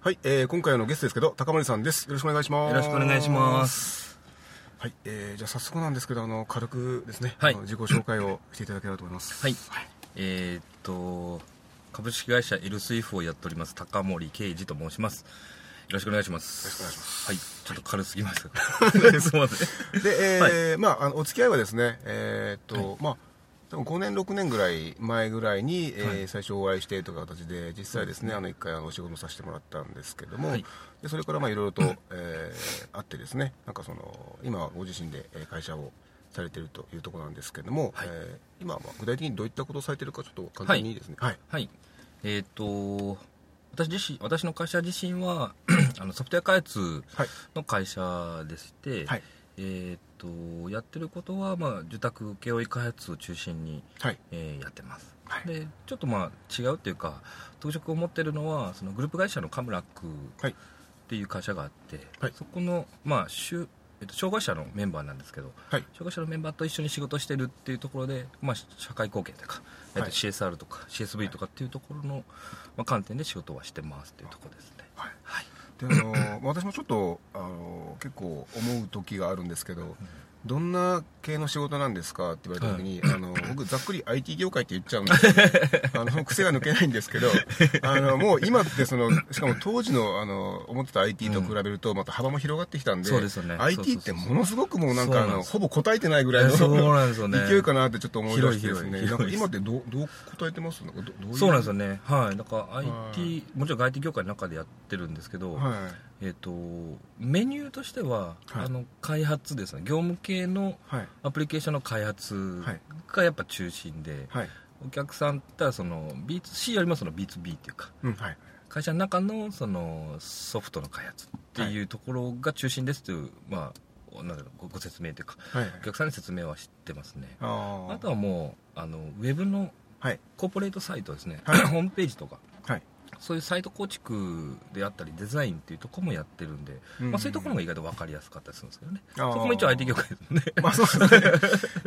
はい、えー、今回のゲストですけど高森さんです。よろしくお願いします。よろしくお願いします。はい、えー、じゃあ早速なんですけどあの軽くですね、はい。自己紹介をしていただければと思います。はい、えーっと株式会社エルスイフをやっております高森圭司と申します。よろしくお願いします。よろしくお願いします。はい。ちょっと軽すぎました。か すいません。で、えーまああのお付き合いはですねえーっと、まあ多分5年6年ぐらい前ぐらいに、えーはい。最初お会いしてという形で実際ですねあの一回あのお仕事させてもらったんですけども、はい。でそれからまあいろいろと、えーあってですねなんかその今はご自身でえー会社をされているというところなんですけども、はい。えー今はまあ具体的にどういったことをされているかちょっと簡単にですね。はい。はい。えーっと私自身私の会社自身は あのソフトウェア開発はい。の会社でして、はい。えーっとやってることは、まあ、受託請負開発を中心にはい。えーやってます、はい。でちょっとまあ違うっていうか特色を持ってるのはそのグループ会社のカムラックはい。っていう会社があって、はい。そこの、まあしゅえっと、障害者のメンバーなんですけどはい。障害者のメンバーと一緒に仕事してるっていうところで、まあ、社会貢献というか、えっとはい。CSR とか CSV とかっていうところの、まあ、観点で仕事はしてますっていうところですね。はい。はいであの私もちょっとあの結構思う時があるんですけど、どんな系の仕事なんですか？って言われた時に、あの僕ざっくり IT 業界って言っちゃうんですよ あの癖が抜けないんですけどあのもう今ってそのしかも当時のあの思ってた IT と比べるとまた幅も広がってきたんで,、そうですよね。IT ってものすごくもうなんかあのほぼ答えてないぐらいのそうなんですよね。勢いかなってちょっと思い出してですね。広い広い。なんか今ってどうどう答えてます？なんかどどういう？そうなんですよね。はい。だからは IT もちろん IT 業界の中でやってるんですけど、はいえっとメニューとしては、はい。あの開発ですね。業務系のはい。アプリケーションの開発がやっぱ中心で、はい。お客さんってその B2C よりもその B2B っていうかうんはい。会社の中のそのソフトの開発っていうところが中心ですという、まあなんだろうごご説明というかはい。お客さんに説明はしてますね。あとはもうあのウェブのはい。コーポレートサイトですね、はい。ホームページとか。はいそういうサイト構築であったりデザインっていうところもやってるんで、うん。まあ、そういうところが意外と分かりやすかったりするんですけどね。そこも一応 IT 業界ですね。まあそうですね。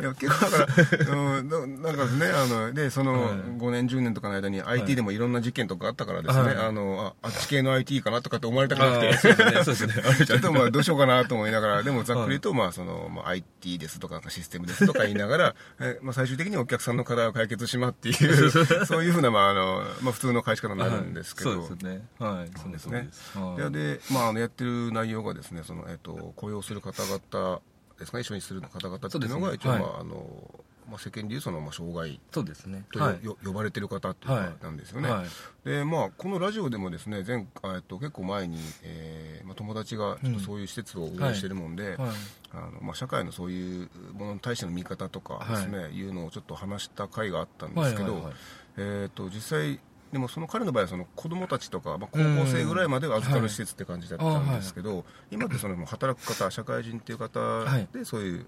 いや結構だから、うん、ななんかですね、あの、で、そのはい。5年、10年とかの間に IT でもいろんな事件とかあったからですね、はい。あの、ああっち系の IT かなとかって思われたくなくて、でちょっとまあどうしようかなと思いながら、でもざっくり言うと、まあその、まあ IT ですとか、なんかシステムですとか言いながら、えまあ最終的にお客さんの課題を解決しまっていう、そういうふうな、まああの、まあ普通の返し方になるんですけど、はいそうですね。はい。そうですね。で、まあ、あのやってる内容がですねその、えっと雇用する方々ですかね一緒にする方々っていうのが一応、そうですね。まああのまあ、世間でいうその、まあ、障害。そうですね。と呼ばれてる方っていうか、はい。なんですよね、はい。でまあ、このラジオでもですね前、えっと、結構前に、えーまあ、友達がちょっとそういう施設を運営してるもんで、はい。あのまあ、社会のそういうものに対しての見方とかですね、い、うのをちょっと話した回があったんですけど、はいはいはい。えー、と実際でもその彼の場合はその子供たちとか、まあ、高校生ぐらいまでは預かる施設って感じだったんですけど、今ってその働く方社会人っていう方はい。でそういう、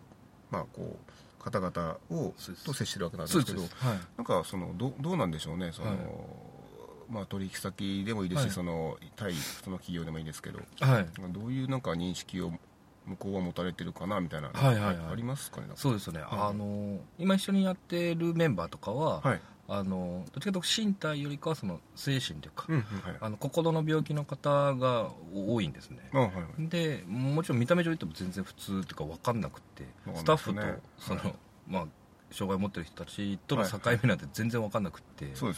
まあ、こう方々をと接してるわけなんですけどはい。なんかそのどどうなんでしょうねその、はい。まあ、取引先でもいいですし、はい。その対その企業でもいいですけどはい。どういうなんか認識を向こうは持たれてるかなみたいな、はいはいはい。ありますかねそうですよね、はいあの今一緒にやってるメンバーとかは、はい、あのどっちかというと身体よりかはその精神というか、うんうんはい。あの心の病気の方が多いんですね。あはいはい。でもちろん見た目上言っても全然普通っていうか分かんなくってわかスタッフとその、はいまあ障害を持ってる人たちとの境目なんて全然分かんなくって、そう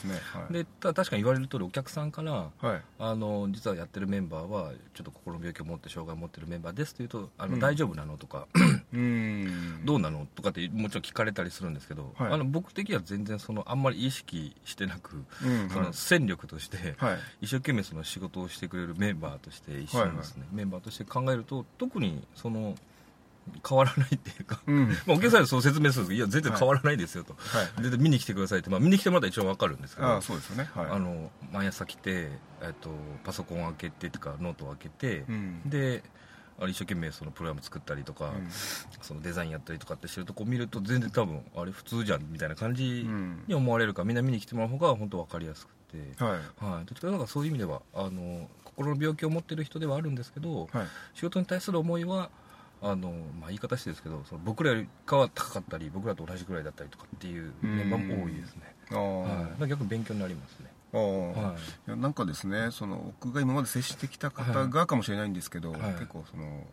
ででただ確かに言われる通りお客さんからはい。あの実はやってるメンバーはちょっと心の病気を持って障害を持ってるメンバーですというとあの、うん。大丈夫なのとかどうなのとかってもちろん聞かれたりするんですけど、はい。あの僕的には全然そのあんまり意識してなく、うんその戦力として、はい。一生懸命その仕事をしてくれるメンバーとして一緒にですね、メンバーとして考えると特にその変わらないっていうか、うん。まあ、お客さんにそう説明するんですけどいや全然変わらないですよと、はい。全然見に来てくださいって、まあ、見に来てもらったら一応分かるんですけどああそうですよね。はい。あの毎朝来て、えっと、パソコンを開けてとかノートを開けて、うん。であれ一生懸命そのプログラム作ったりとか、うん。そのデザインやったりとかってしてるとこ見ると全然多分あれ普通じゃんみたいな感じうん。に思われるからみんな見に来てもらう方が本当分かりやすくて、はい。はい、どっちかというとそういう意味ではあの心の病気を持ってる人ではあるんですけど、はい。仕事に対する思いはあの、まあ、言い方してですけどその僕らよりかは高かったり僕らと同じぐらいだったりとかっていうメンバーも多いですね、はい、逆に勉強になりますねはい。いやなんかですねその僕が今まで接してきた方がかもしれないんですけど、はい。結構その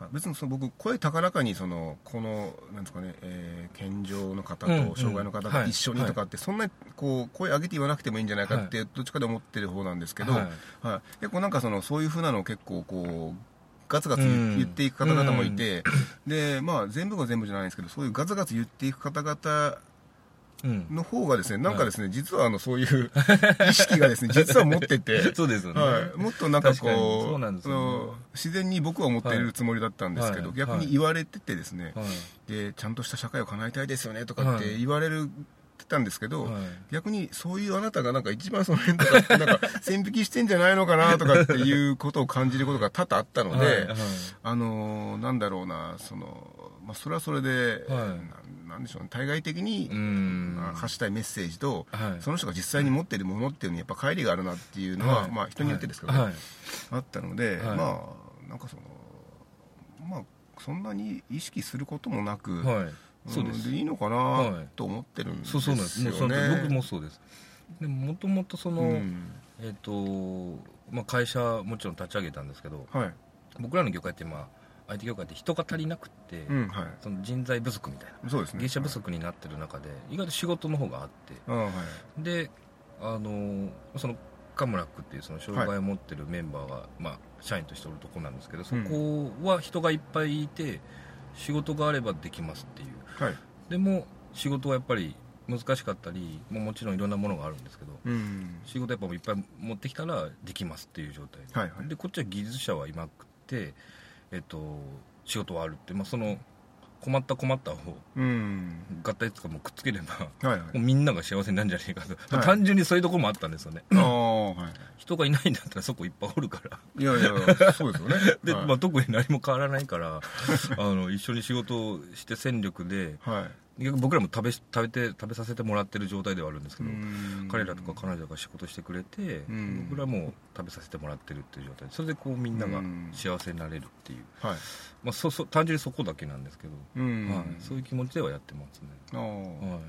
あ別にその僕声高らかにそのこのなんですかね、えー健常の方と障害の方が一緒にとかって、そんなにこう声上げて言わなくてもいいんじゃないかって、どっちかで思ってる方なんですけど、はい。はい。結構なんかそのそういうふうなのを結構こうガツガツ言,、っていく方々もいて、でまあ全部が全部じゃないんですけどそういうガツガツ言っていく方々うんの方がですねなんかですね、実はあのそういう 意識がですね実は持っててそうですよね、はい、もっとなんかこそうなんですよね。あの自然に僕は思っているつもりだったんですけど、はい。逆に言われててですね、はい。でちゃんとした社会を叶えたいですよねとかって言われる、てたんですけど、はい。逆にそういうあなたがなんか一番その辺とかって なんか線引きしてんじゃないのかなとかっていうことを感じることが多々あったので、はい。はい。あのーなんだろうなその、まあ、それはそれで、はい。ななんでしょうね。対外的に、うん。まあ発したいメッセージと、はい。その人が実際に持っているものっていうのにやっぱ乖離があるなっていうのは、はい。まあ人によってですけどね、はい。あったので、はい。まあなんかそのまあそんなに意識することもなく、はい。そうです。んいいのかはない。と思ってるんですよそうそうなんです。もうそうね。なん僕もそうです。でももともとその、うん。えっ、と、まあ、会社もちろん立ち上げたんですけどはい、僕らの業界ってまあ IT 業界って人が足りなくって、うんはい、その人材不足みたいな。そうですね。芸者不足になってる中で意外と仕事の方があってあはい、であのそのカムラックっていうその障害を持ってるメンバーが、まあ、社員としておるとこなんですけどそこは人がいっぱいいて仕事があればできますっていう。はい、でも仕事はやっぱり難しかったりもうもちろんいろんなものがあるんですけどうん、仕事やっぱいっぱい持ってきたらできますっていう状態。はいはい。でこっちは技術者はいなくて、えっと、仕事はあるって、まあ、その困った困ったをうん、合体とかもくっつければはいはいもう。みんなが幸せになるんじゃねえかと、まあはい単純にそういうところもあったんですよねはい。人がいないんだったらそこいっぱいおるからいやいやそうですよね。で、はいまあ、特に何も変わらないからあの一緒に仕事をして戦力ではい。僕らも食べし食べて食べさせてもらってる状態ではあるんですけど、うん。彼らとか彼女が仕事してくれて、うん。僕らも食べさせてもらってるっていう状態。でそれでこうみんながうん。幸せになれるっていう、はい。まあ、そそ単純にそこだけなんですけど、うん。はい、そういう気持ちではやってますね、ああ。はい。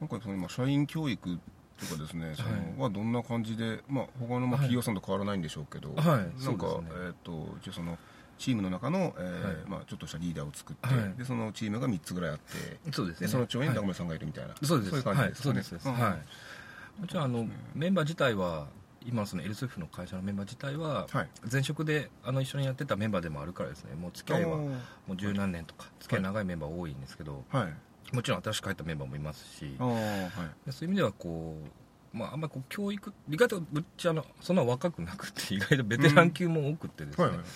なんかその今社員教育とかですね、そはい。のはどんな感じで、まあ他のまあ企業さんと変わらないんでしょうけど、はい。なんか、えっ、と一応そのチームの中の、えーはい。まあちょっとしたリーダーを作って、はい。でそのチームが3つぐらいあって、そうですね。でその長にはい。中村さんがいるみたいな、そうです。そういう感じですかね。はい、そうです、うん。はい。もちろんあの、メンバー自体は今のその LSF の会社のメンバー自体は、はい。前職であの一緒にやってたメンバーでもあるからですね。もう付き合いはもう十何年とか付き合い長いメンバー多いんですけど、はい。もちろん新しく入ったメンバーもいますしそういう意味ではこう、まあ、あんまりこう教育意外とぶっちゃのそんな若くなくて意外とベテラン級も多くてですね、はい。はい。なんか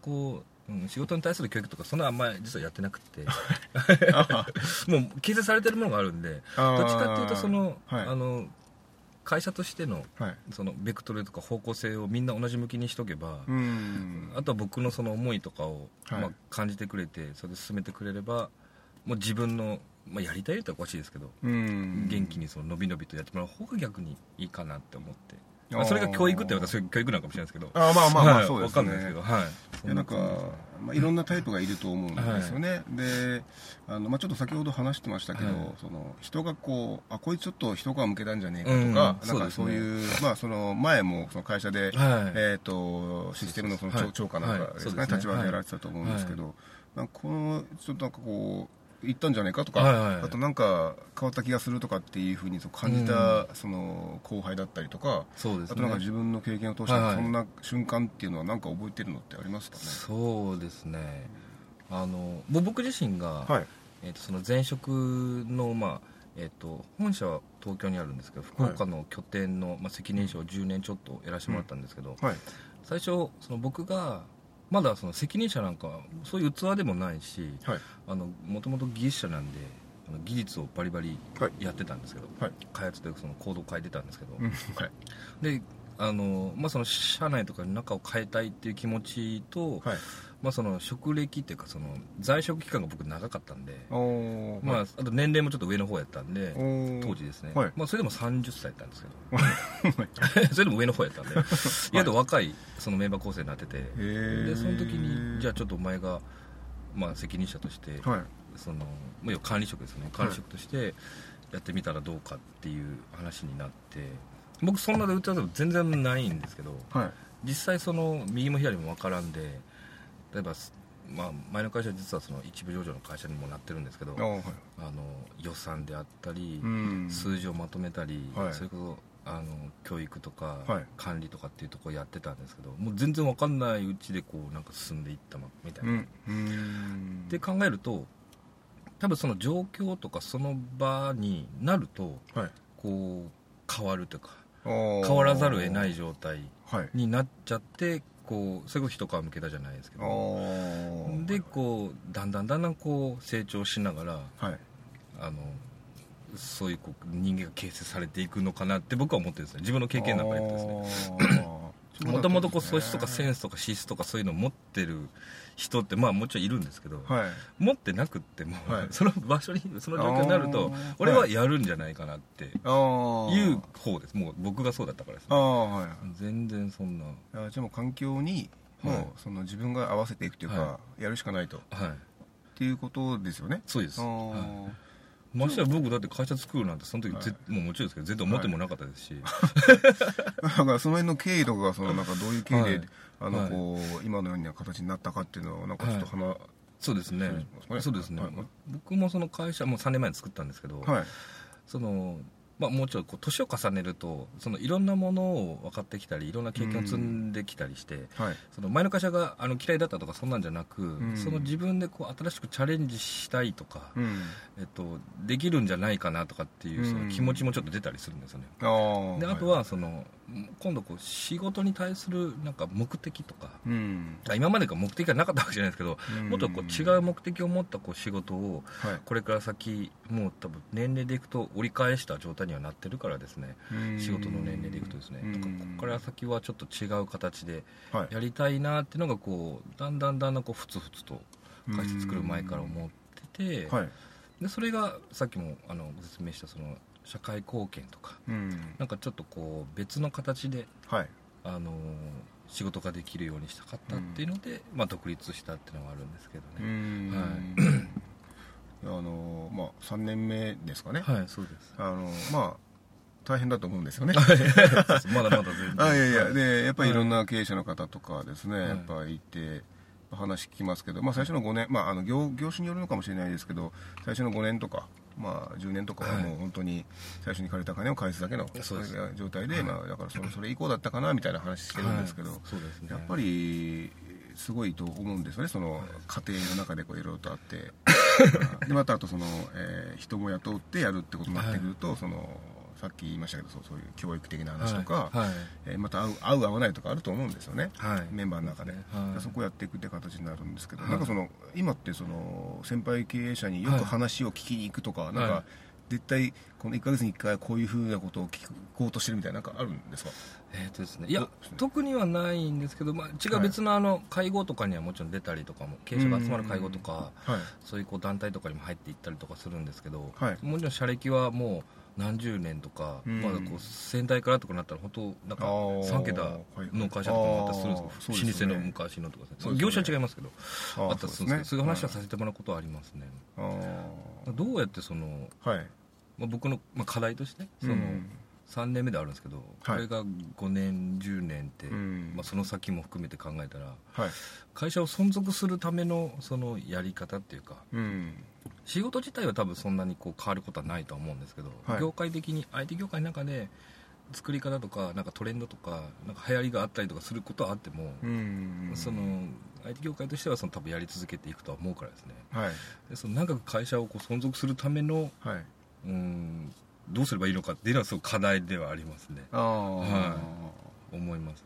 こう、うん、仕事に対する教育とかそんなあんまり実はやってなくてあ もう形成されてるものがあるんでどっちかっていうとその,、はいあの会社としてのはい。そのベクトルとか方向性をみんな同じ向きにしとけば、うん。あとは僕のその思いとかを、はいまあ、感じてくれてそれで進めてくれればもう自分の、まあ、やりたいっておかしいですけど、うん。元気にその伸び伸びとやってもらう方が逆にいいかなって思って、それが教育って言われたらそういう教育なのかもしれないですけど。ああまあまあまはい。あそうですね。わかんないですけど。はい。いやなんか、まあ、いろんなタイプがいると思うんですよね、であの、まあ、ちょっと先ほど話してましたけど、はい。その人がこうあこいつちょっと一皮向けたんじゃねえかとうんか、なんかそういう、まあ、その前もその会社で、はい。えー、とシステムのその長はい。長官なんかですね立場でやられてたと思うんですけど、なんかこのちょっとなんかこう行ったんじゃないかとか、はいはい。あとなんか変わった気がするとかっていうふうに感じた、その後輩だったりとか、そうですね。あとなんか自分の経験を通して、そんな瞬間っていうのはなんか覚えてるのってありますかね？そうですね。あのぼ僕自身が、はい。えー、とその前職の、まあえー、と本社は東京にあるんですけど福岡の拠点の、まあ、責任者を10年ちょっとやらせてもらったんですけど、はい。最初その僕がまだその責任者なんかそういう器でもないしはい。もともと技術者なんで技術をバリバリはい。やってたんですけど、はい。開発でそのコードを変えてたんですけど、うん。はい。であの、まあ、その社内とかの中を変えたいっていう気持ちと、はい。まあ、その職歴っていうかその在職期間が僕長かったんで、まあ、あと年齢もちょっと上の方やったんで当時ですね、はい。まあ、それでも30歳やったんですけど。それでも上の方やったんで。意外と若いそのメンバー構成になってて、でその時にじゃあちょっとお前が、まあ、責任者として、はい。その管理職ですね。管理職としてやってみたらどうかっていう話になって僕そんなで打ち合わせも全然ないんですけどはい。実際その右も左も分からんで例えば、まあ、前の会社は実はその一部上場の会社にもなってるんですけどはい。あの予算であったり、うん。数字をまとめたり、はい。それこそあの教育とか、はい。管理とかっていうところやってたんですけどもう全然分かんないうちでこうなんか進んでいったまみたいな、で考えると多分その状況とかその場になるとはい。こう変わるというか変変わらざるを得ない状態はい。になっちゃってこうそれこそ一皮むけたじゃないですけあどー。でこうだんだんだんだんこう成長しながらはい。あのそういうこう人間が形成されていくのかなって僕は思ってるんですね。自分の経験な んかやってですね。もともとこう素質とかセンススとか資質とかそういうのを持ってる人ってまあもちろんいるんですけど、はい。持ってなくっても、はい。その場所にその状況になると俺はやるんじゃないかなっていう方です。もう僕がそうだったからですあねあはい。全然そんな。あじゃあもう環境にもう、はいその自分が合わせていくというか、はやるしかないと。っはい。ていうことですよね。そうです、あはい。ーましてや僕だって会社作るなんてその時、はい。ぜもうもちろんですけど全然思ってもなかったですし、だからその辺の経緯とかがそのなんかどういう経緯で、はいあのはい。こう今のような形になったかっていうのをなんかちょっと話、そうですね。そうですね。そうですね、はい。僕もその会社もう3年前に作ったんですけど、はい。そのまあ、もうちょっとこう年を重ねるとそのいろんなものを分かってきたりいろんな経験を積んできたりして、はい。その前の会社があの嫌いだったとかそんなんじゃなく、ん。その自分でこう新しくチャレンジしたいとか、うん。えっと、できるんじゃないかなとかっていうそうん。の気持ちもちょっと出たりするんですよね。であとはその今度こう仕事に対するなんか目的とかうん。あ今までが目的がなかったわけじゃないですけど、うん。もっとこう違う目的を持ったこう仕事をはい。これから先もう多分年齢でいくと折り返した状態にはなってるからですね。うん。仕事の年齢でいくとですね。うん。ここから先はちょっと違う形ではい。やりたいなっていうのがこうだんだんだんだんこうふつふつと会社作る前から思ってて、はい。でそれがさっきもあのご説明したその社会貢献とかうん。なんかちょっとこう別の形ではい。あの仕事ができるようにしたかったっていうので、まあ、独立したっていうのがあるんですけどうね、んあのまあ3年目ですかね、はいそうです。あのまあ大変だと思うんですよね。まだまだ全然。あいやいやはい。でやっぱりい。ろんな経営者の方とかですね、はい。やっぱいて話聞きますけど、まあ、最初の5年、まあ、あの業業種によるのかもしれないですけど最初の5年とか、まあ、10年とかははい。もう本当に最初に借りた金を返すだけの状態で、まあ、だからそれそれ以降だったかなみたいな話してるんですけど、やっぱりすごいと思うんですよねその家庭の中でこういろいろとあって。でまたあとその、えー人も雇ってやるってことになってくると、そのさっき言いましたけどそうそういう教育的な話とか、はいはい。えーまた合う合う合わないとかあると思うんですよね、はい。メンバーの中で、はい。そこをやっていくって形になるんですけど、はいなんかその今ってその先輩経営者によく話を聞きに行くとか、なんかはい。絶対この1か月に1回こういうふうなことを聞こうとしてるみたいななんかあるんですか？えーとですね、いやね特にはないんですけど、まあ、違うはい。別のあの会合とかにはもちろん出たりとかも経営者が集まる会合とかはい。そういうこう団体とかにも入っていったりとかするんですけど、はい。もちろん社歴はもう何十年とか、うん。まだこう先代からとかなったら本当なんかあー3桁の会社とかもあったりするんですけそうですね。ど老舗の昔のとかね。ね。業種は違いますけどあったりするんですけどそういう話はさせてもらうことはありますね、あー。どうやってその、はい。まあ、僕の、まあ、課題としてその、うん3年目であるんですけど、これが5年10年って、うん。まあ、その先も含めて考えたらはい。会社を存続するためのそのやり方っていうかうん仕事自体は多分そんなにこう変わることはないとは思うんですけど、はい。業界的に IT 業界の中で作り方とかなんかトレンドとかなんか流行りがあったりとかすることはあっても、うんその IT 業界としてはその多分やり続けていくとは思うからですね。はい。でその長く会社をこう存続するためのはい。うんどうすればいいのかっていうのはすごく課題ではありますね。ああ、は思います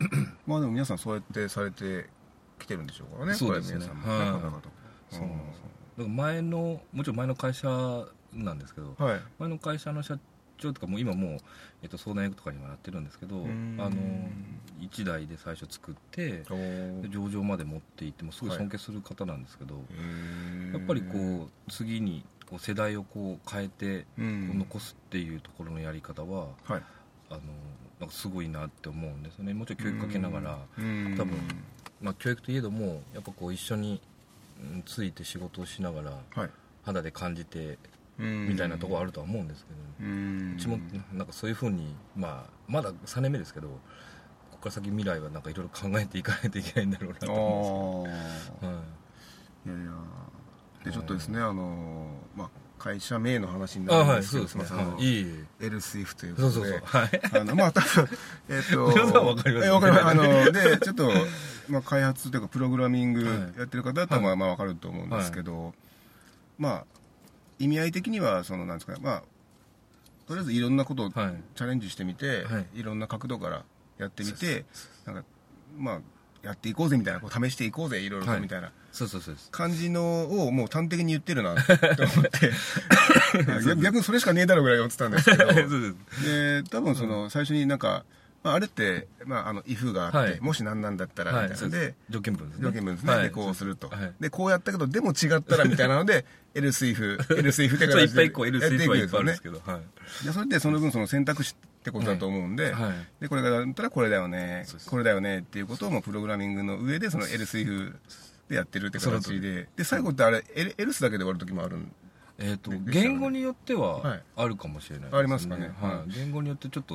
ね。まあでも皆さんそうやってされて来てるんでしょうからねそうですね。皆さんもはい。なかなかと。そうなんですよだから前のもちろん前の会社なんですけどうんはい。前の会社の社長とかもう今もう、えっと、相談役とかにもなってるんですけどあん。の1台で最初作って上場まで持っていってもすごい尊敬する方なんですけど、へー。やっぱりこう次にこう世代をこう変えて残すっていうところのやり方は、はい。あのなんかすごいなって思うんですよね。もちろん教育かけながら、うん。多分まあ、教育といえどもやっぱこう一緒にうんついて仕事をしながらはい。肌で感じてみみたいなところあるとは思うんですけど、うん。うちもなんかそういうふうに、まあ、まだ3年目ですけどここから先未来はなんかいろいろ考えていかないといけないんだろうなと思うんですけど、はい。いやいや。でちょっとですねあのまあ会社名の話にあなるんですけどはいそのはい、エルスイフということで。そうそうはい。あのまあ多分えっと皆さんわかりますえわかります。あのでちょっとまあ開発というかプログラミングはい。やってる方だとまはい。あまあわかると思うんですけどまあ意味合い的にはそのなんですかねまあとりあえずいろんなことをチはい。ャレンジしてみて、はい。い、ろんな角度からやってみてなんかまあやっていこうぜみたいなこう試していこうぜいろいろはい。とみたいな。そうそうそう感じのをもう端的に言ってるなって思って。逆逆にそれしかねえだろうぐらい思ってたんですけど。で多分その最初になんか、まあ、あれって、まあ、あの if があって、はい。もし何なんだったらみたいなので、はい条件文ですね。条件文ですね、はい。でこうす。ると、はい。でこうやったけどでも違ったらみたいなので else if else if ってそういっ形ぱいこう L やってスイープはいっぱいあるんねですけど、はい。でそれでその分その選択肢ってことだと思うんで,、はい。でこれがだったらこれだよねこれだよねっていうことをもうプログラミングの上でその else if でやってるって形でで最後ってあれ L- else だけで終わる時もあるんえー、とで言語によってははい。あるかもしれないです、ありますかね。はい。はい。言語によってちょっと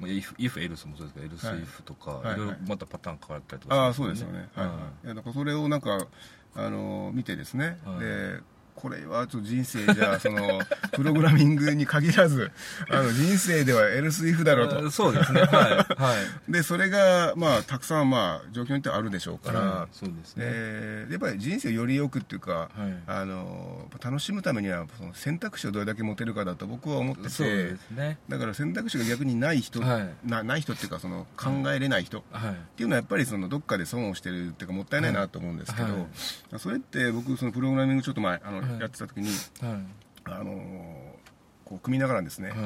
まあ if, if else もそうですけど else はい if とか、はい。い。ろいろまたパターン変わったりとかああするんそうですよね、はい。はい、だからそれをなんかあの見てですね、はい。でこれはちょっと人生じゃその プログラミングに限らずあの人生では else if だろうあとそうですね。はい。はい。でそれがまあたくさんまあ状況によってはあるでしょうから、はいそうですね、でやっぱり人生をよりよくっていうか、はい。あの楽しむためにはその選択肢をどれだけ持てるかだと僕は思ってそうてですね。だから選択肢が逆にない人、はい。なない人っていうかその考えれない人、はい。っていうのはやっぱりそのどっかで損をしてるっていうかもったいないなと思うんですけど、はい。それって僕そのプログラミングちょっと前あの、はいやってた時にはい。あのーこう組みながらですね、はい。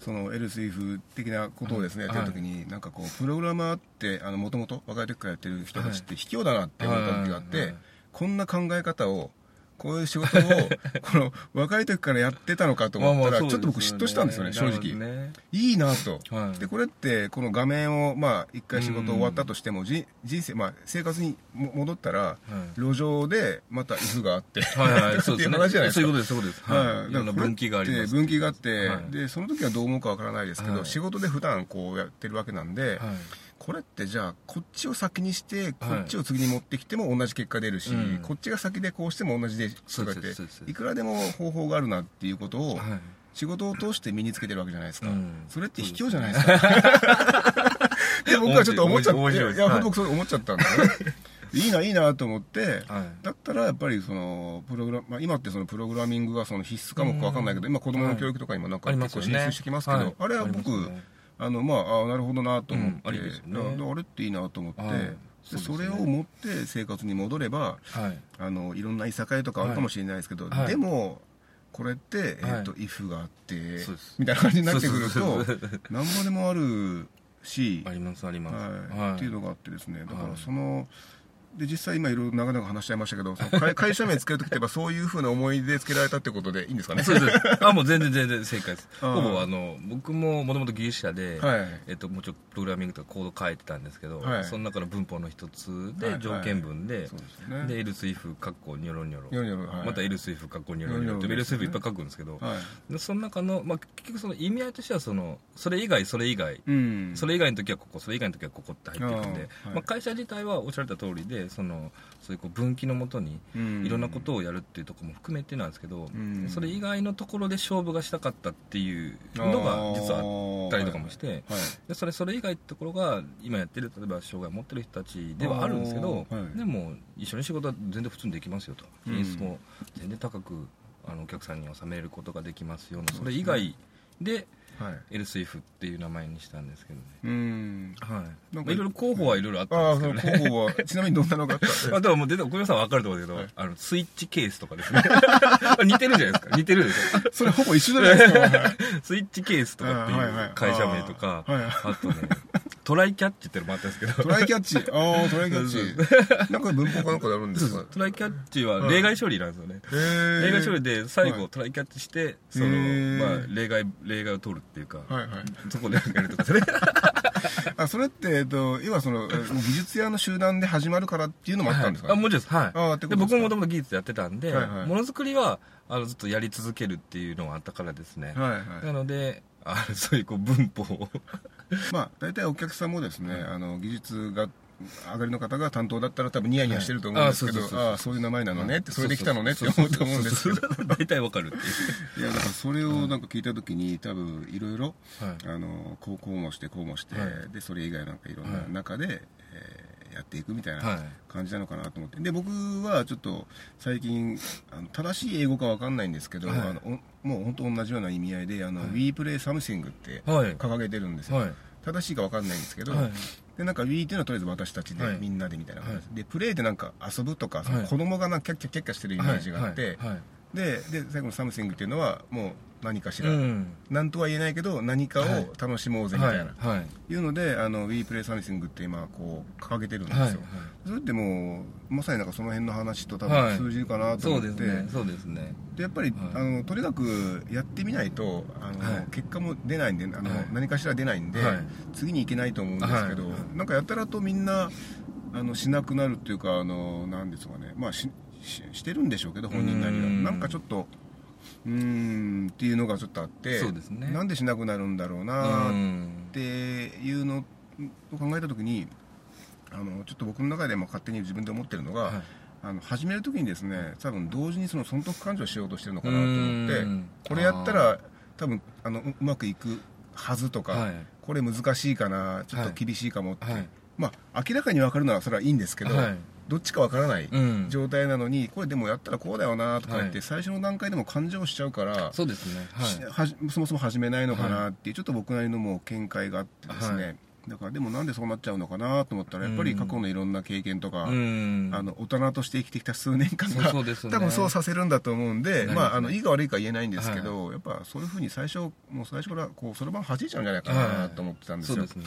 その else if 的なことをですね、はい。やってる時に、なんかこうプログラマーってもともと若い時からやってる人たちって卑怯だなって思った時があって、こんな考え方をこういう仕事をこの若い時からやってたのかと思ったら、ちょっと僕嫉妬したんですよね、正直。ねいいなと、はいでこれってこの画面をまあ一回仕事終わったとしても、じ人生、まあ、生活にも戻ったら、はい路上でまた if があって、はいはい、そうっていうですね。話じゃないですかそういうことです、そういうことです。はい。いろんな分岐があります。分岐があって、はいでその時はどう思うかわからないですけど、はい仕事で普段こうやってるわけなんで、はい。これってじゃあこっちを先にしてこっちを次に持ってきても同じ結果出るし、うん。こっちが先でこうしても同じでそうとかっていくらでも方法があるなっていうことを、はい。仕事を通して身につけてるわけじゃないですか、うん。それって卑怯じゃないですか。で 僕はちょっと思っちゃって面白いや僕そう思っちゃったんだよね。いいないいなと思って、はい。だったらやっぱりそのプログラ、まあ、今ってそのプログラミングがその必須科目か分かんないけど、今子供の教育とか今なんか結構進出してきますけど、はい。あれは僕、あのまああなるほどなと思って、うんあれっていいなと思って、はい。でそれを持って生活に戻ればはい。あのいろんないさかいとかあるかもしれないですけど、はい。でもこれって、えはい。ーと if があってみたいな感じになってくると 何ぼでもあるし、あります、あります。はい。っていうのがあってですね。だからはい。その、で実際今いろいろ長々話しちゃいましたけど会 会社名つけるときってやっぱそういうふうな思い出つけられたってことでいいんですかね？そうです。あ、もう全然全然正解です。ほぼあの、僕ももともと技術者で、はい。えっと、もちろんプログラミングとかコード書いてたんですけど、はい。その中の文法の一つはいはい。で条件文で、そうですよね。で、else if カッコニョロニョロ。ニョロニョロはい。またョロニョロ。って、ニョロニョロ。です else ね if いっぱい書くんですけど、はい。でその中の、まあ、結局その意味合いとしてはその、それ以外、それ以外、うん。それ以外の時はここ、それ以外の時はここって入っていくんで、まあ、会社自体はおっしゃられた通りで、そのそういうこう分岐のもとに、うん。いろんなことをやるっていうところも含めてなんですけど、うん。それ以外のところで勝負がしたかったっていうのが実はあったりとかもして、はい。でそれそれ以外ってところが今やってる例えば障害を持ってる人たちではあるんですけど、でも一緒に仕事は全然普通にできますよと。うん。品質も全然高くあのお客さんに納めることができますよそれ以外ではい。L スイフっていう名前にしたんですけどね。うん。はい。なんかまあいろいろ候補はいろいろあったんですけどね。候補は。ちなみにどんなのがあった？まあ、でももう出て小宮さんは分かると思うけど、あの、スイッチケースとかですね。似てるじゃないですか。似てるでしょ。それほぼ一緒じゃないですか。スイッチケースとかっていう会社名とか、あはいはい。あとね、トライキャッチってのもあったんですけど、トライキャッチ。ああトライキャッチ。なんか文法かなんかであるんですか？トライキャッチは例外処理なんですよね。例外処理で最はい後トライキャッチして、その、まあ、例外、例外を取るっていうか、はいはい。そこでやるとかですね。あそれって、えっと、要はそのえ技術屋の集団で始まるからっていうのもあったんですか、あ、もちろんです。はい。あで僕ももともと技術やってたんで、はいはい。ものづくりは、あの、ずっとやり続けるっていうのがあったからですね。はいはい。なので、あそういうこう文法を。まあ大体お客さんもですね、あの技術が上がりの方が担当だったら多分ニヤニヤしてると思うんですけど、はい。あああそういう名前なのねってそれで来たのねって思うと思うんですけど 大体わかるっていう。いやだからそれをなんか聞いた時に多分いろいろこうこうもしてこうもして、はい。でそれ以外なんかいろんなはい。中で、えーやっていくみたいはない。感じなのかなと思って。で僕はちょっと最近あの正しい英語かわかんないんですけど、はい。あのおもう本当同じような意味合いであの、はい。We Play Something ってはい。掲げてるんですよ、はい。正しいかわかんないんですけど、はい。でなんか We っていうのはとりあえず私たちで、はい。みんなでみたいな感じ。で play でなんか遊ぶとか、はい。子供がなんかキャッキャキャッキャしてるイメージがあって、はい。はいでで最後の「something」っていうのはもう何かしら、うん。なんとは言えないけど何かを楽しもうぜみたいな、はい。はい。いうのであの We Play Something って今こう掲げてるんですよ、はいはい。それってもうまさになんかその辺の話と多はい。分通じるかなと思って、ですね。そうですね。でやっぱり、はい。あのとにかくやってみないとあの、はい。結果も出ないんであの、はい。何かしら出ないんで、はい。次に行けないと思うんですけど、はい。なんかやたらとみんなあのしなくなるっていうかあのなんですかね。まあしししてるんでしょうけど本人なりは。うん。なんかちょっとうーんっていうのがちょっとあってそうですね。なんでしなくなるんだろううなっんていうのを考えた時にあのちょっと僕の中でも勝手に自分で思ってるのが、はい。あの始める時にですね多分同時にその損得感情をしようとしてるのかなと思ってうん。これやったら多分あのううまくいくはずとか、はい。これ難しいかなちょっと厳しいかもって、はい。まあ明らかに分かるのはそれはいいんですけど、はいどっちか分からないうん。状態なのにこれでもやったらこうだよなとか言って、はい。最初の段階でも感情しちゃうからそうですね。しはいそもそも始めないのかなっていう、ちょっと僕なりのもう見解があってですね、はい。だからでもなんでそうなっちゃうのかなと思ったらやっぱり過去のいろんな経験とか、うん。あの大人として生きてきた数年間がね。多分そうさせるんだと思うんで、ね。まあ、あのいいか悪いか言えないんですけど、やっぱそういうふうに最初もう最初からこうそろばん弾いちゃうんじゃないかなと思ってたんですよ、そうですね。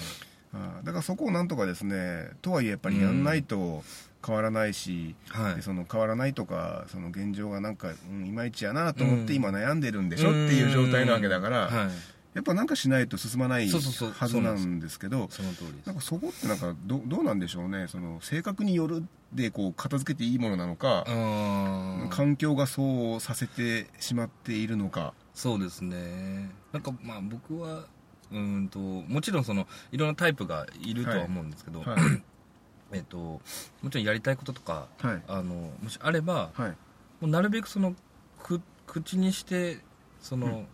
だからそこをなんとかですねとはいえやっぱりやんないと変わらないし、はい。でその変わらないとかその現状がなんか、うん、いまいちやなと思ってうん。今悩んでるんでしょ？っていう状態なわけだから、はい。やっぱなんかしないと進まないはずなんですけどそなんかそこってなんかどどうなんでしょうね？その性格によるでこう片付けていいものなのか、環境がそうさせてしまっているのか。そうですね。なんかまあ僕はうーんともちろんそのいろんなタイプがいるとは思うんですけど、はいえっともちろんやりたいこととかはい。あのもしあればはい。もうなるべくそのく口にしてその、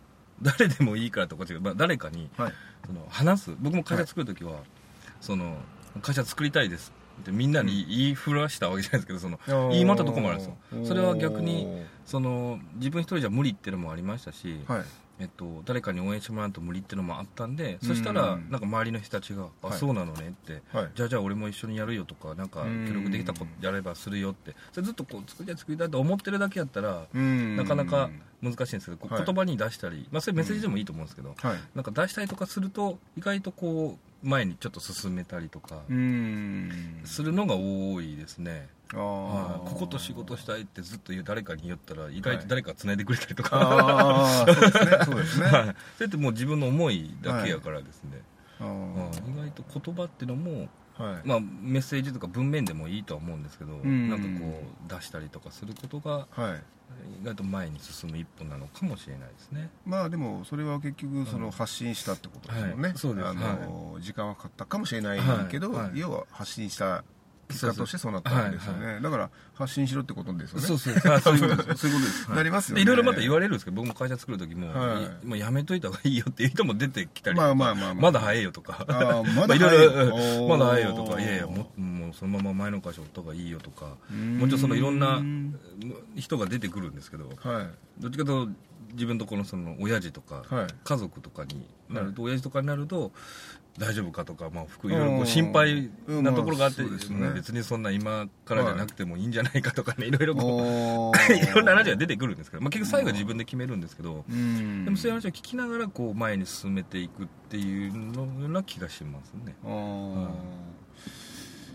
誰でもいいからとか違う、まあ、誰かにはい。その話す。僕も会社作るときは、その会社作りたいです。ってみんなに言いふらしたわけじゃないですけどその言いまったとこもあるんですよ。それは逆にその自分一人じゃ無理っていうのもありましたし、はいえっと、誰かに応援してもらうと無理っていうのもあったんでそしたらうん。なんか周りの人たちが「あはい。そうなのね」ってはい。じゃあじゃあ俺も一緒にやるよとかなんかうん。協力できたことやればするよって。それずっとこう作りたい作りたいと思ってるだけやったらうん。なかなか難しいんですけど言葉に出したり、まあ、それメッセージでもいいと思うんですけど、はい。なんか出したりとかすると意外とこう前にちょっと進めたりとかうん。するのが多いですね、あここと仕事したいってずっと言う誰かに言ったら意外と誰かが繋いでくれたりとか、ああそうですね。そうですね。はい。それってもう自分の思いだけやからですね、あうん意外と言葉っていうのも、ーはい。まあ、メッセージとか文面でもいいとは思うんですけど、ん。なんかこう出したりとかすることがはい。意外と前に進む一歩なのかもしれないですね。まあでもそれは結局その発信したってことですもんね、はい。そうです。あの、時間はかかったかもしれないけど、要は発信した結果としてそうなったわけですよね、だから発信しろってことですよね。そうそうあ そういうことです。そういうことです、なりますよねでいろいろまた言われるんですけど僕も会社作る時も、はい。いもうやめといた方がいいよっていう人も出てきたりまあまあまあまあ。まだ早いよとか。まだ まあいろいろうん早いおー。まだ早いよとかいやいやももうそのまま前の会社おった方がいいよとかん。もちろんそのいろんな人が出てくるんですけどはい。どっちかというと自分とこのその親父とか、はい。家族とかになると、は親父とかになると大丈夫かとか、まあ、服いろいろこう心配なところがあって、別にそんな今からじゃなくてもいいんじゃないかとかね、いろいろこおういろんな話が出てくるんですけど、まあ、結局最後は自分で決めるんですけど、うん。でもそういう話を聞きながらこう前に進めていくっていうのような気がしますね。あー。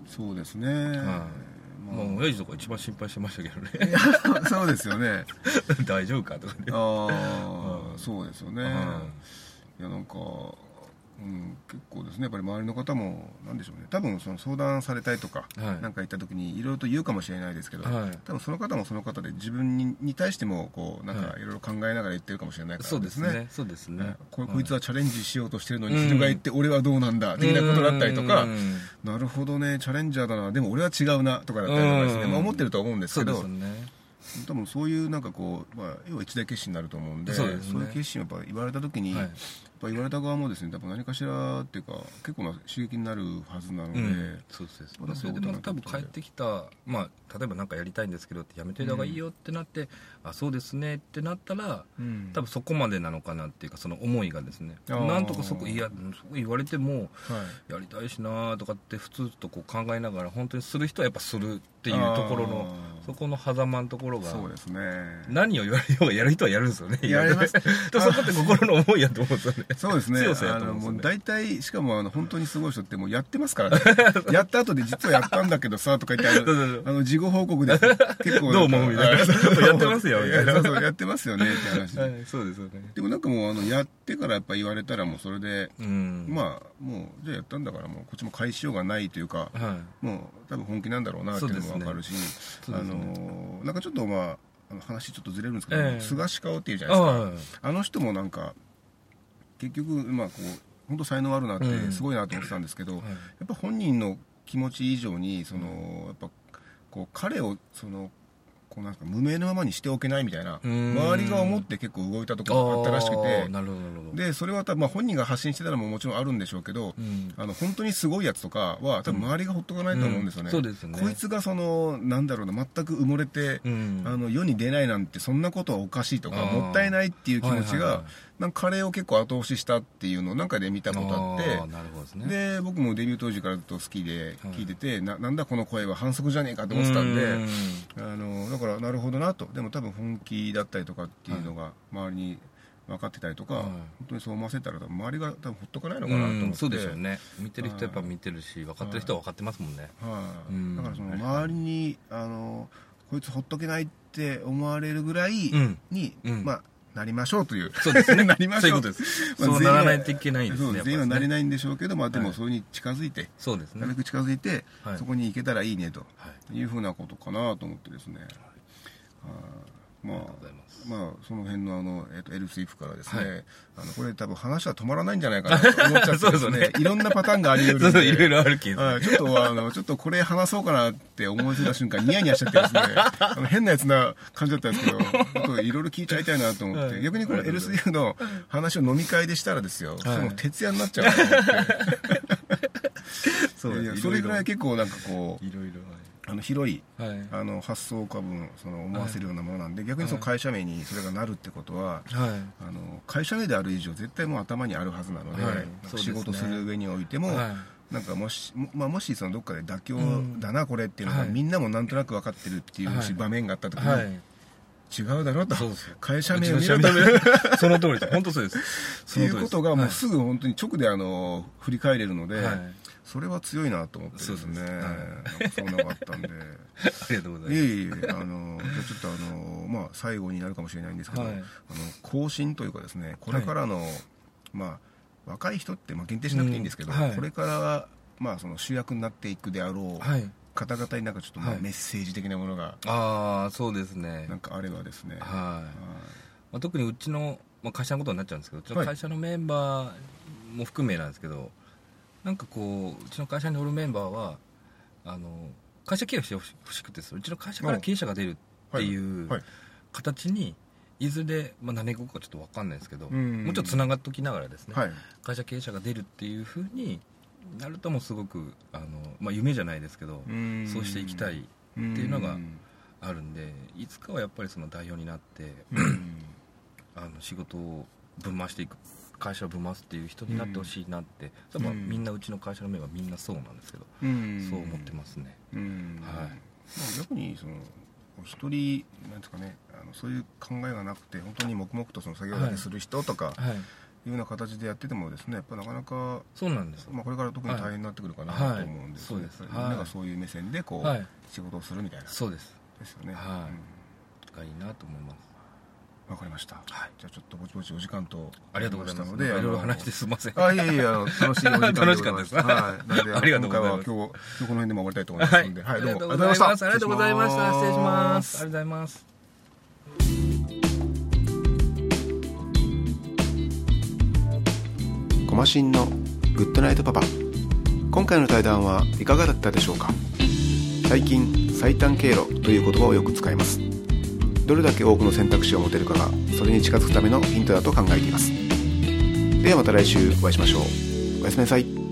そうですね、まあ、ま親父とか一番心配してましたけどね。あ そうですよね。大丈夫かとかね。ああそうですよね、はいやなんか、うん、結構ですね。やっぱり周りの方もなんでしょうね。多分その相談されたいとか、はい。なんか言った時にいろいろと言うかもしれないですけど、はい。多分その方もその方で自分にに対してもこうなんかはい。いろいろ考えながら言ってるかもしれないからそうですね。そうですね。ここいつはチャレンジしようとしてるのにうん。人が言って俺はどうなんだ的なことだったりとかうん。なるほどねチャレンジャーだなでも俺は違うなとかだったりとかですね、うん。まあ、思ってるとは思うんですそうでけどすね多分そういうなんかこう、まあ、要は一大決心になると思うんでそうですね。いう決心をやっぱ言われた時に、はい。やっぱ言われた側もですね多分何かしらっていうか結構な刺激になるはずなので、うん、そうですそうですそれでまた多分帰ってきた、まあ、例えば何かやりたいんですけどってやめといた方がいいよってなって、あそうですねってなったらうん。多分そこまでなのかなっていうかその思いがですね。なんとかそこいやそう言われてもはい。やりたいしなとかって普通とこう考えながら本当にする人はやっぱするっていうところのそこの狭間のところがそうですね。何を言われようがやる人はやるんですよね。やります。でそこって心の思いやと思うんですよね。そうですね。強さやと思うんですよね。大体しかもあの本当にすごい人ってもうやってますから。ね やった後で実はやったんだけどさとか言ってあの事後報告で 結構どう思うみたいな。やってますよみたいな。そうそうやってますよねって話。はいそうです。よねでもなんかもうあのやってからやっぱ言われたらもうそれで、うん。まあもうじゃあやったんだからもうこっちも返しようがないというか、はい。もう多分本気なんだろうなっていうのも分かるし、あそうですね。のなんかちょっとまあ話ちょっとずれるんですけど、ええ菅氏顔っていうじゃないですか。ああの人もなんか結局まあこう本当才能あるなってうん。すごいなと思ってたんですけど、はい。やっぱ本人の気持ち以上にそのやっぱこう彼をそのこうなんか無名のままにしておけないみたいなうん。周りが思って結構動いたところがあったらしくて。なるほどでそれは多分、まあ、本人が発信してたのももちろんあるんでしょうけど、うん。あの本当にすごいやつとかは多分周りがほっとかないと思うんですよね、うん。そうですよね。こいつがそのなんだろうな全く埋もれて、うん。あの世に出ないなんてそんなことはおかしいとかもったいないっていう気持ちが、はいはいはいなんか彼を結構後押ししたっていうのをなんかで見たことあってですね。で僕もデビュー当時からずっと好きではい。聞いてて、ななんだこの声は反則じゃねえかと思ってたんでうん。あのだからなるほどなと。でも多分本気だったりとかっていうのが周りに分かってたりとか、はい。本当にそう思わせたら周りが多分ほっとかないのかなと思って、うんそうでしょうね。見てる人はやっぱ見てるし分かってる人は分かってますもんね。はい。うん。だからその周りにあのこいつほっとけないって思われるぐらいうん。に、うん。まあなりましょうという。そうですね。なりましょう。そういうことです。まあそうならないといけないですね全員はなれないんでしょうけど、まあ、ではい。もそれに近づいて、そうですね。なるべく近づいて、はい。そこに行けたらいいねとはい。いうふうなことかなと思ってですね、はいまあまあ、その辺のあの、えっとエルスイフからですね、はい。あのこれ多分話は止まらないんじゃないかなと思っちゃってですね。ね。いろんなパターンがあり得るんで。いろいろあるケースはい、ちょっとあのちょっとこれ話そうかなって思いついた瞬間ニヤニヤしちゃってですね。あの変なやつな感じだったんですけどちょっといろいろ聞いちゃいたいなと思って、はい逆にこの LSU の話を飲み会でしたらですよ、その徹夜になっちゃうなと思って。そういやそれぐらい結構なんかこういろいろあの広いはい。はいあの発想か分その思わせるようなものなんで、逆にその会社名にそれがなるってことは、はい。あの会社名である以上絶対もう頭にあるはずなので、仕事する上においても、はい。なんかもし,も、まあ、もしそのどっかで妥協うん。だなこれっていうのが、はい。みんなもなんとなく分かってるっていう場面があった時に、はい。違うだろうと。会社名うを見ろと。ちの社名その通りです。本当そうです。っていうことがもうすぐ本当に直であの振り返れるので、はいそれは強いなと思ってですね。そうなんかったんで。ありがとうございます。いえいえあのじゃあちょっとあの、まあ、最後になるかもしれないんですけど、はい。あの更新というかですねこれからの、まあ、若い人って、まあ、限定しなくていいんですけど、うんはい。これから、まあ、その主役になっていくであろうはい。方々になんかちょっと、まあはい。メッセージ的なものがああそうですね。なんかあればですね、はい。はまあ、特にうちの、まあ、会社のことになっちゃうんですけどうちの会社のメンバーも含めなんですけど、なんかこううちの会社におるメンバーはあの会社経営をしてほしくてうちの会社から経営者が出るっていうはい。形にいずれ、まあ、何年後かちょっと分かんないですけど、うん。もうちょっとつながっときながらですね、はい。会社経営者が出るっていうふうになるともうすごくあの、まあ、夢じゃないですけど、ん。そうしていきたいっていうのがあるんでいつかはやっぱりその代表になってうん。あの仕事を分回していく会社を分回すっていう人になってほしいなって、多分うん。みんなうちの会社のメンバーみんなそうなんですけど、うん。そう思ってますね。うん。はい。まあ逆にその一人なんですかねあのそういう考えがなくて本当に黙々とその作業だけする人とか、はい。い。うような形でやっててもですねやっぱなかなか、そうなんですまあ、これから特に大変になってくるかなはいと思うんです。よね、はいそうですみんながそういう目線でこう、はい。仕事をするみたいな。そうです。ですよね。はい。うん。がいいなと思いますわかりました、はい。じゃあちょっとぼちぼちお時間と。ありがとうございます。なりましたのでいろいろ話してすみません。あいやいやあの楽しいお時間 楽しかったです。はい、なので ありがとうございます。今回は今日今日この辺でも終わりたいと思いますので、はい、どうも。ありがとうございましたありがとうございました。失礼します。ありがとうございます。コマシンのグッドナイトパパ。今回の対談はいかがだったでしょうか？最近最短経路という言葉をよく使いますどれだけ多くの選択肢を持てるかがそれに近づくためのヒントだと考えています。ではまた来週お会いしましょう。おやすみなさい。